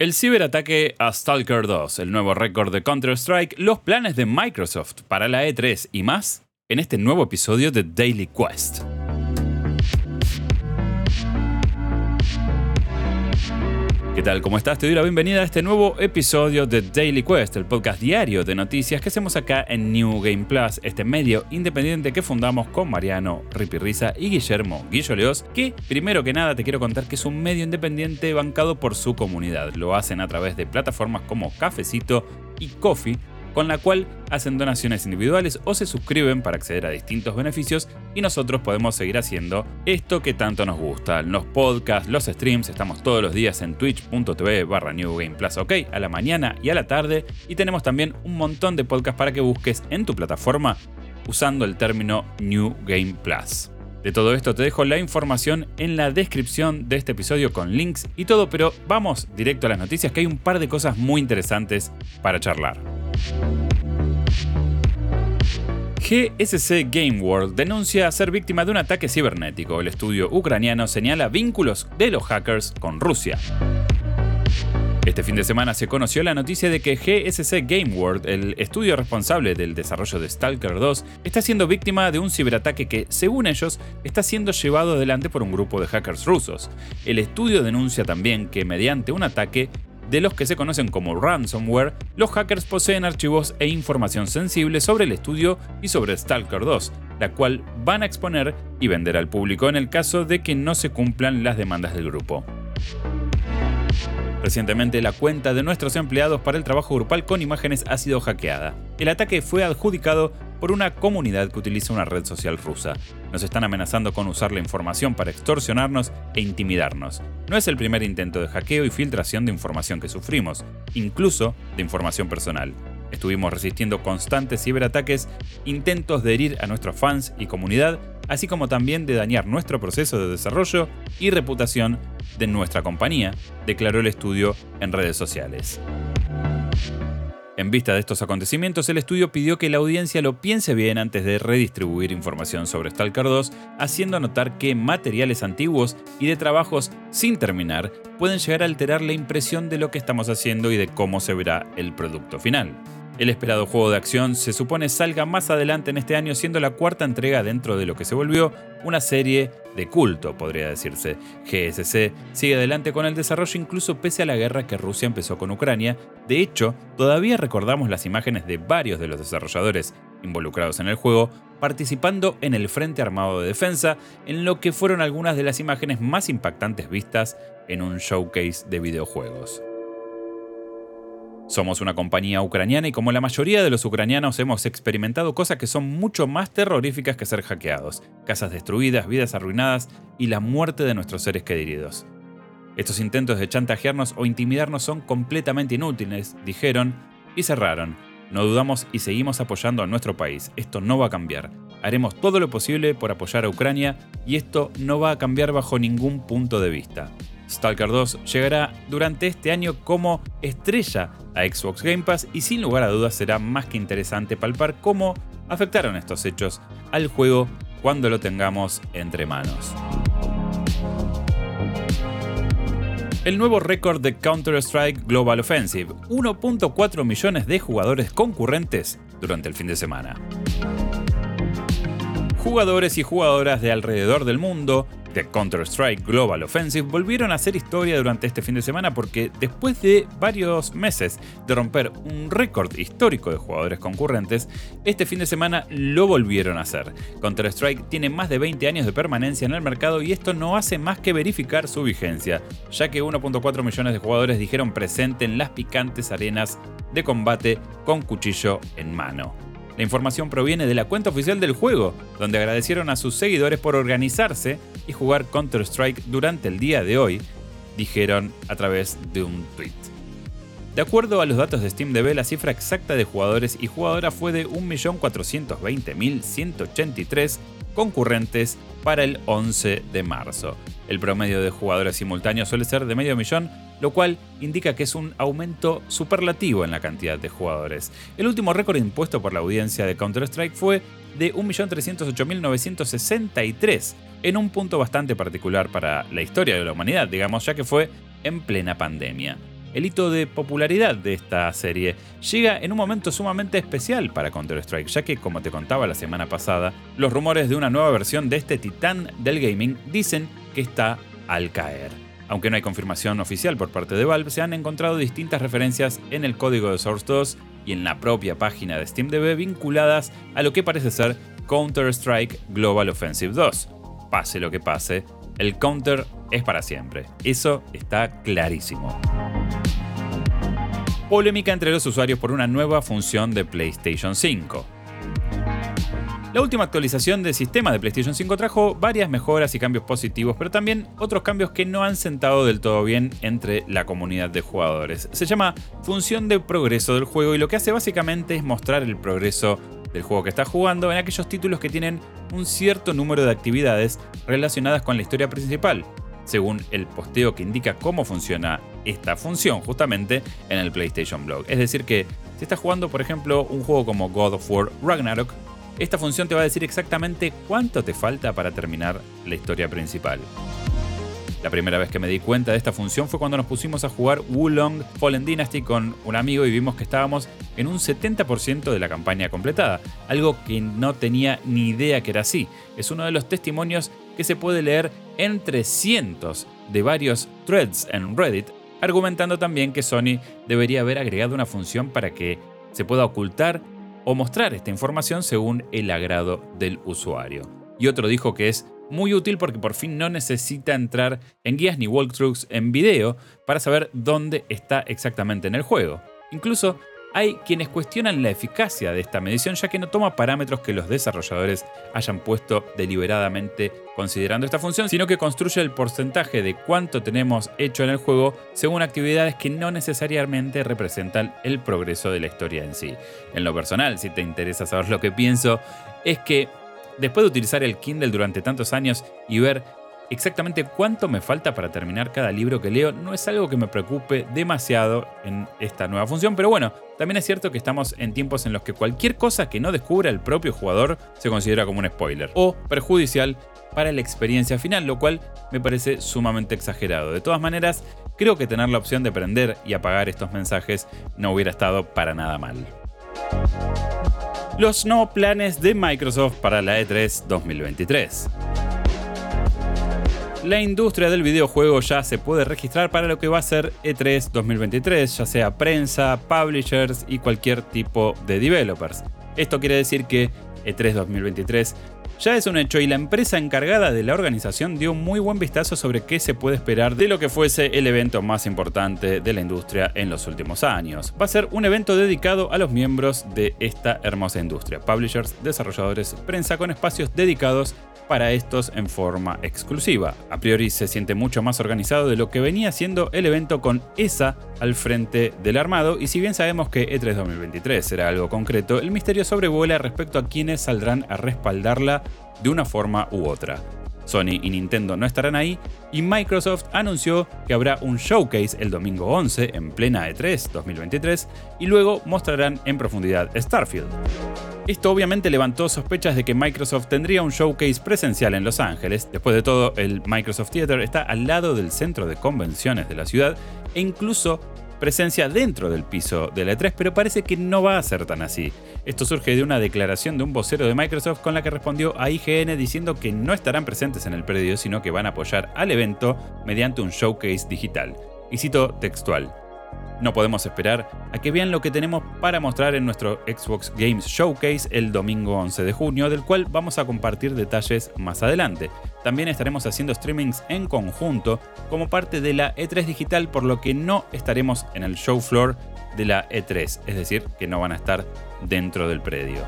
El ciberataque a Stalker 2, el nuevo récord de Counter-Strike, los planes de Microsoft para la E3 y más en este nuevo episodio de Daily Quest. ¿Qué tal? ¿Cómo estás? Te doy la bienvenida a este nuevo episodio de Daily Quest, el podcast diario de noticias que hacemos acá en New Game Plus, este medio independiente que fundamos con Mariano Ripirriza y Guillermo Guilloleos, que primero que nada te quiero contar que es un medio independiente bancado por su comunidad. Lo hacen a través de plataformas como Cafecito y Coffee con la cual hacen donaciones individuales o se suscriben para acceder a distintos beneficios y nosotros podemos seguir haciendo esto que tanto nos gusta. Los podcasts, los streams, estamos todos los días en twitch.tv barra New Game Plus, ok, a la mañana y a la tarde y tenemos también un montón de podcasts para que busques en tu plataforma usando el término New Game Plus. De todo esto te dejo la información en la descripción de este episodio con links y todo, pero vamos directo a las noticias que hay un par de cosas muy interesantes para charlar. GSC Game World denuncia ser víctima de un ataque cibernético. El estudio ucraniano señala vínculos de los hackers con Rusia. Este fin de semana se conoció la noticia de que GSC Game World, el estudio responsable del desarrollo de Stalker 2, está siendo víctima de un ciberataque que, según ellos, está siendo llevado adelante por un grupo de hackers rusos. El estudio denuncia también que mediante un ataque de los que se conocen como ransomware, los hackers poseen archivos e información sensible sobre el estudio y sobre Stalker 2, la cual van a exponer y vender al público en el caso de que no se cumplan las demandas del grupo. Recientemente la cuenta de nuestros empleados para el trabajo grupal con imágenes ha sido hackeada. El ataque fue adjudicado por una comunidad que utiliza una red social rusa. Nos están amenazando con usar la información para extorsionarnos e intimidarnos. No es el primer intento de hackeo y filtración de información que sufrimos, incluso de información personal. Estuvimos resistiendo constantes ciberataques, intentos de herir a nuestros fans y comunidad, así como también de dañar nuestro proceso de desarrollo y reputación de nuestra compañía, declaró el estudio en redes sociales. En vista de estos acontecimientos, el estudio pidió que la audiencia lo piense bien antes de redistribuir información sobre Stalker 2, haciendo notar que materiales antiguos y de trabajos sin terminar pueden llegar a alterar la impresión de lo que estamos haciendo y de cómo se verá el producto final. El esperado juego de acción se supone salga más adelante en este año, siendo la cuarta entrega dentro de lo que se volvió una serie de culto, podría decirse. GSC sigue adelante con el desarrollo incluso pese a la guerra que Rusia empezó con Ucrania. De hecho, todavía recordamos las imágenes de varios de los desarrolladores involucrados en el juego participando en el Frente Armado de Defensa, en lo que fueron algunas de las imágenes más impactantes vistas en un showcase de videojuegos. Somos una compañía ucraniana y como la mayoría de los ucranianos hemos experimentado cosas que son mucho más terroríficas que ser hackeados, casas destruidas, vidas arruinadas y la muerte de nuestros seres queridos. Estos intentos de chantajearnos o intimidarnos son completamente inútiles, dijeron, y cerraron. No dudamos y seguimos apoyando a nuestro país. Esto no va a cambiar. Haremos todo lo posible por apoyar a Ucrania y esto no va a cambiar bajo ningún punto de vista. Stalker 2 llegará durante este año como estrella a Xbox Game Pass y sin lugar a dudas será más que interesante palpar cómo afectaron estos hechos al juego cuando lo tengamos entre manos. El nuevo récord de Counter-Strike Global Offensive, 1.4 millones de jugadores concurrentes durante el fin de semana. Jugadores y jugadoras de alrededor del mundo de Counter-Strike Global Offensive volvieron a hacer historia durante este fin de semana porque después de varios meses de romper un récord histórico de jugadores concurrentes, este fin de semana lo volvieron a hacer. Counter-Strike tiene más de 20 años de permanencia en el mercado y esto no hace más que verificar su vigencia, ya que 1.4 millones de jugadores dijeron presente en las picantes arenas de combate con cuchillo en mano. La información proviene de la cuenta oficial del juego, donde agradecieron a sus seguidores por organizarse y jugar Counter-Strike durante el día de hoy, dijeron a través de un tweet. De acuerdo a los datos de SteamDB, la cifra exacta de jugadores y jugadoras fue de 1.420.183 concurrentes para el 11 de marzo. El promedio de jugadores simultáneos suele ser de medio millón lo cual indica que es un aumento superlativo en la cantidad de jugadores. El último récord impuesto por la audiencia de Counter-Strike fue de 1.308.963, en un punto bastante particular para la historia de la humanidad, digamos, ya que fue en plena pandemia. El hito de popularidad de esta serie llega en un momento sumamente especial para Counter-Strike, ya que, como te contaba la semana pasada, los rumores de una nueva versión de este titán del gaming dicen que está al caer. Aunque no hay confirmación oficial por parte de Valve, se han encontrado distintas referencias en el código de Source 2 y en la propia página de SteamDB vinculadas a lo que parece ser Counter-Strike Global Offensive 2. Pase lo que pase, el counter es para siempre. Eso está clarísimo. Polémica entre los usuarios por una nueva función de PlayStation 5. La última actualización del sistema de PlayStation 5 trajo varias mejoras y cambios positivos, pero también otros cambios que no han sentado del todo bien entre la comunidad de jugadores. Se llama función de progreso del juego y lo que hace básicamente es mostrar el progreso del juego que estás jugando en aquellos títulos que tienen un cierto número de actividades relacionadas con la historia principal, según el posteo que indica cómo funciona esta función justamente en el PlayStation Blog. Es decir que si estás jugando por ejemplo un juego como God of War Ragnarok, esta función te va a decir exactamente cuánto te falta para terminar la historia principal. La primera vez que me di cuenta de esta función fue cuando nos pusimos a jugar Wulong Fallen Dynasty con un amigo y vimos que estábamos en un 70% de la campaña completada, algo que no tenía ni idea que era así. Es uno de los testimonios que se puede leer entre cientos de varios threads en Reddit, argumentando también que Sony debería haber agregado una función para que se pueda ocultar o mostrar esta información según el agrado del usuario. Y otro dijo que es muy útil porque por fin no necesita entrar en guías ni walkthroughs en video para saber dónde está exactamente en el juego. Incluso hay quienes cuestionan la eficacia de esta medición ya que no toma parámetros que los desarrolladores hayan puesto deliberadamente considerando esta función, sino que construye el porcentaje de cuánto tenemos hecho en el juego según actividades que no necesariamente representan el progreso de la historia en sí. En lo personal, si te interesa saber lo que pienso, es que después de utilizar el Kindle durante tantos años y ver exactamente cuánto me falta para terminar cada libro que leo no es algo que me preocupe demasiado en esta nueva función, pero bueno, también es cierto que estamos en tiempos en los que cualquier cosa que no descubra el propio jugador se considera como un spoiler o perjudicial para la experiencia final, lo cual me parece sumamente exagerado. De todas maneras, creo que tener la opción de prender y apagar estos mensajes no hubiera estado para nada mal. Los no planes de Microsoft para la E3 2023 la industria del videojuego ya se puede registrar para lo que va a ser E3 2023, ya sea prensa, publishers y cualquier tipo de developers. Esto quiere decir que E3 2023 ya es un hecho y la empresa encargada de la organización dio muy buen vistazo sobre qué se puede esperar de lo que fuese el evento más importante de la industria en los últimos años. Va a ser un evento dedicado a los miembros de esta hermosa industria, publishers, desarrolladores, prensa con espacios dedicados para estos en forma exclusiva. A priori se siente mucho más organizado de lo que venía siendo el evento con ESA al frente del armado y si bien sabemos que E3 2023 será algo concreto, el misterio sobrevuela respecto a quienes saldrán a respaldarla de una forma u otra. Sony y Nintendo no estarán ahí y Microsoft anunció que habrá un showcase el domingo 11 en plena E3 2023 y luego mostrarán en profundidad Starfield. Esto obviamente levantó sospechas de que Microsoft tendría un showcase presencial en Los Ángeles. Después de todo, el Microsoft Theater está al lado del centro de convenciones de la ciudad e incluso presencia dentro del piso de la E3, pero parece que no va a ser tan así. Esto surge de una declaración de un vocero de Microsoft con la que respondió a IGN diciendo que no estarán presentes en el predio, sino que van a apoyar al evento mediante un showcase digital. Y cito textual. No podemos esperar a que vean lo que tenemos para mostrar en nuestro Xbox Games Showcase el domingo 11 de junio, del cual vamos a compartir detalles más adelante. También estaremos haciendo streamings en conjunto como parte de la E3 digital, por lo que no estaremos en el show floor de la E3, es decir, que no van a estar dentro del predio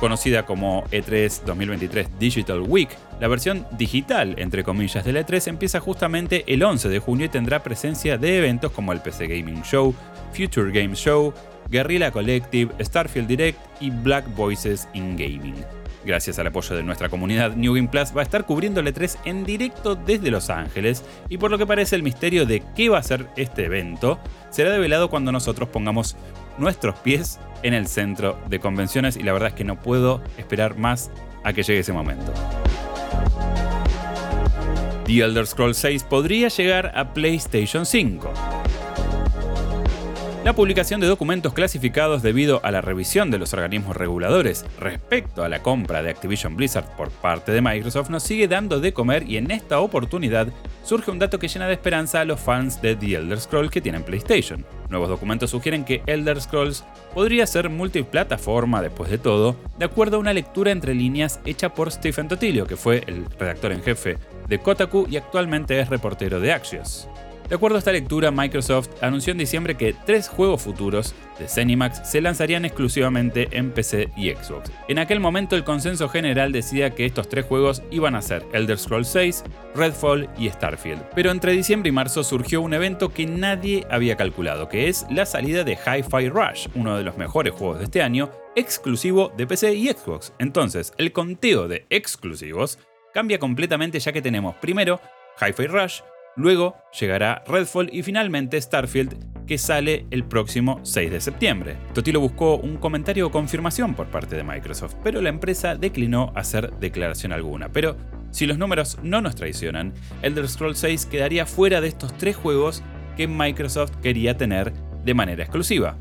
conocida como E3 2023 Digital Week. La versión digital, entre comillas, de la E3 empieza justamente el 11 de junio y tendrá presencia de eventos como el PC Gaming Show, Future Game Show, Guerrilla Collective, Starfield Direct y Black Voices in Gaming. Gracias al apoyo de nuestra comunidad, New Game Plus va a estar cubriendo el E3 en directo desde Los Ángeles y por lo que parece el misterio de qué va a ser este evento será develado cuando nosotros pongamos nuestros pies en el centro de convenciones y la verdad es que no puedo esperar más a que llegue ese momento. The Elder Scrolls 6 podría llegar a PlayStation 5. La publicación de documentos clasificados debido a la revisión de los organismos reguladores respecto a la compra de Activision Blizzard por parte de Microsoft nos sigue dando de comer y en esta oportunidad surge un dato que llena de esperanza a los fans de The Elder Scrolls que tienen PlayStation. Nuevos documentos sugieren que Elder Scrolls podría ser multiplataforma después de todo, de acuerdo a una lectura entre líneas hecha por Stephen Totilio, que fue el redactor en jefe de Kotaku y actualmente es reportero de Axios. De acuerdo a esta lectura, Microsoft anunció en diciembre que tres juegos futuros de Zenimax se lanzarían exclusivamente en PC y Xbox. En aquel momento el consenso general decía que estos tres juegos iban a ser Elder Scrolls 6, Redfall y Starfield. Pero entre diciembre y marzo surgió un evento que nadie había calculado, que es la salida de Hi-Fi Rush, uno de los mejores juegos de este año, exclusivo de PC y Xbox. Entonces, el conteo de exclusivos cambia completamente ya que tenemos primero Hi-Fi Rush, Luego llegará Redfall y finalmente Starfield, que sale el próximo 6 de septiembre. Totilo buscó un comentario o confirmación por parte de Microsoft, pero la empresa declinó hacer declaración alguna. Pero si los números no nos traicionan, Elder Scrolls 6 quedaría fuera de estos tres juegos que Microsoft quería tener de manera exclusiva.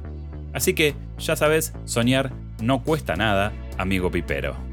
Así que, ya sabes, soñar no cuesta nada, amigo pipero.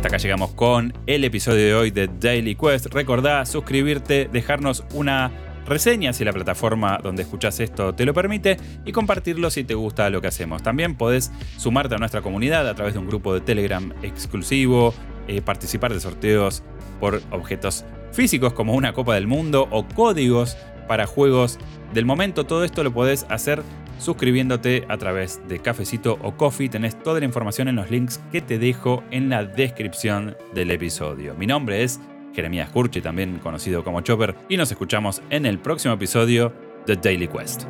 Hasta acá llegamos con el episodio de hoy de Daily Quest. Recordá suscribirte, dejarnos una reseña si la plataforma donde escuchas esto te lo permite y compartirlo si te gusta lo que hacemos. También podés sumarte a nuestra comunidad a través de un grupo de Telegram exclusivo, eh, participar de sorteos por objetos físicos como una Copa del Mundo o códigos para juegos del momento. Todo esto lo podés hacer suscribiéndote a través de Cafecito o Coffee. Tenés toda la información en los links que te dejo en la descripción del episodio. Mi nombre es Jeremías Curchi, también conocido como Chopper, y nos escuchamos en el próximo episodio de Daily Quest.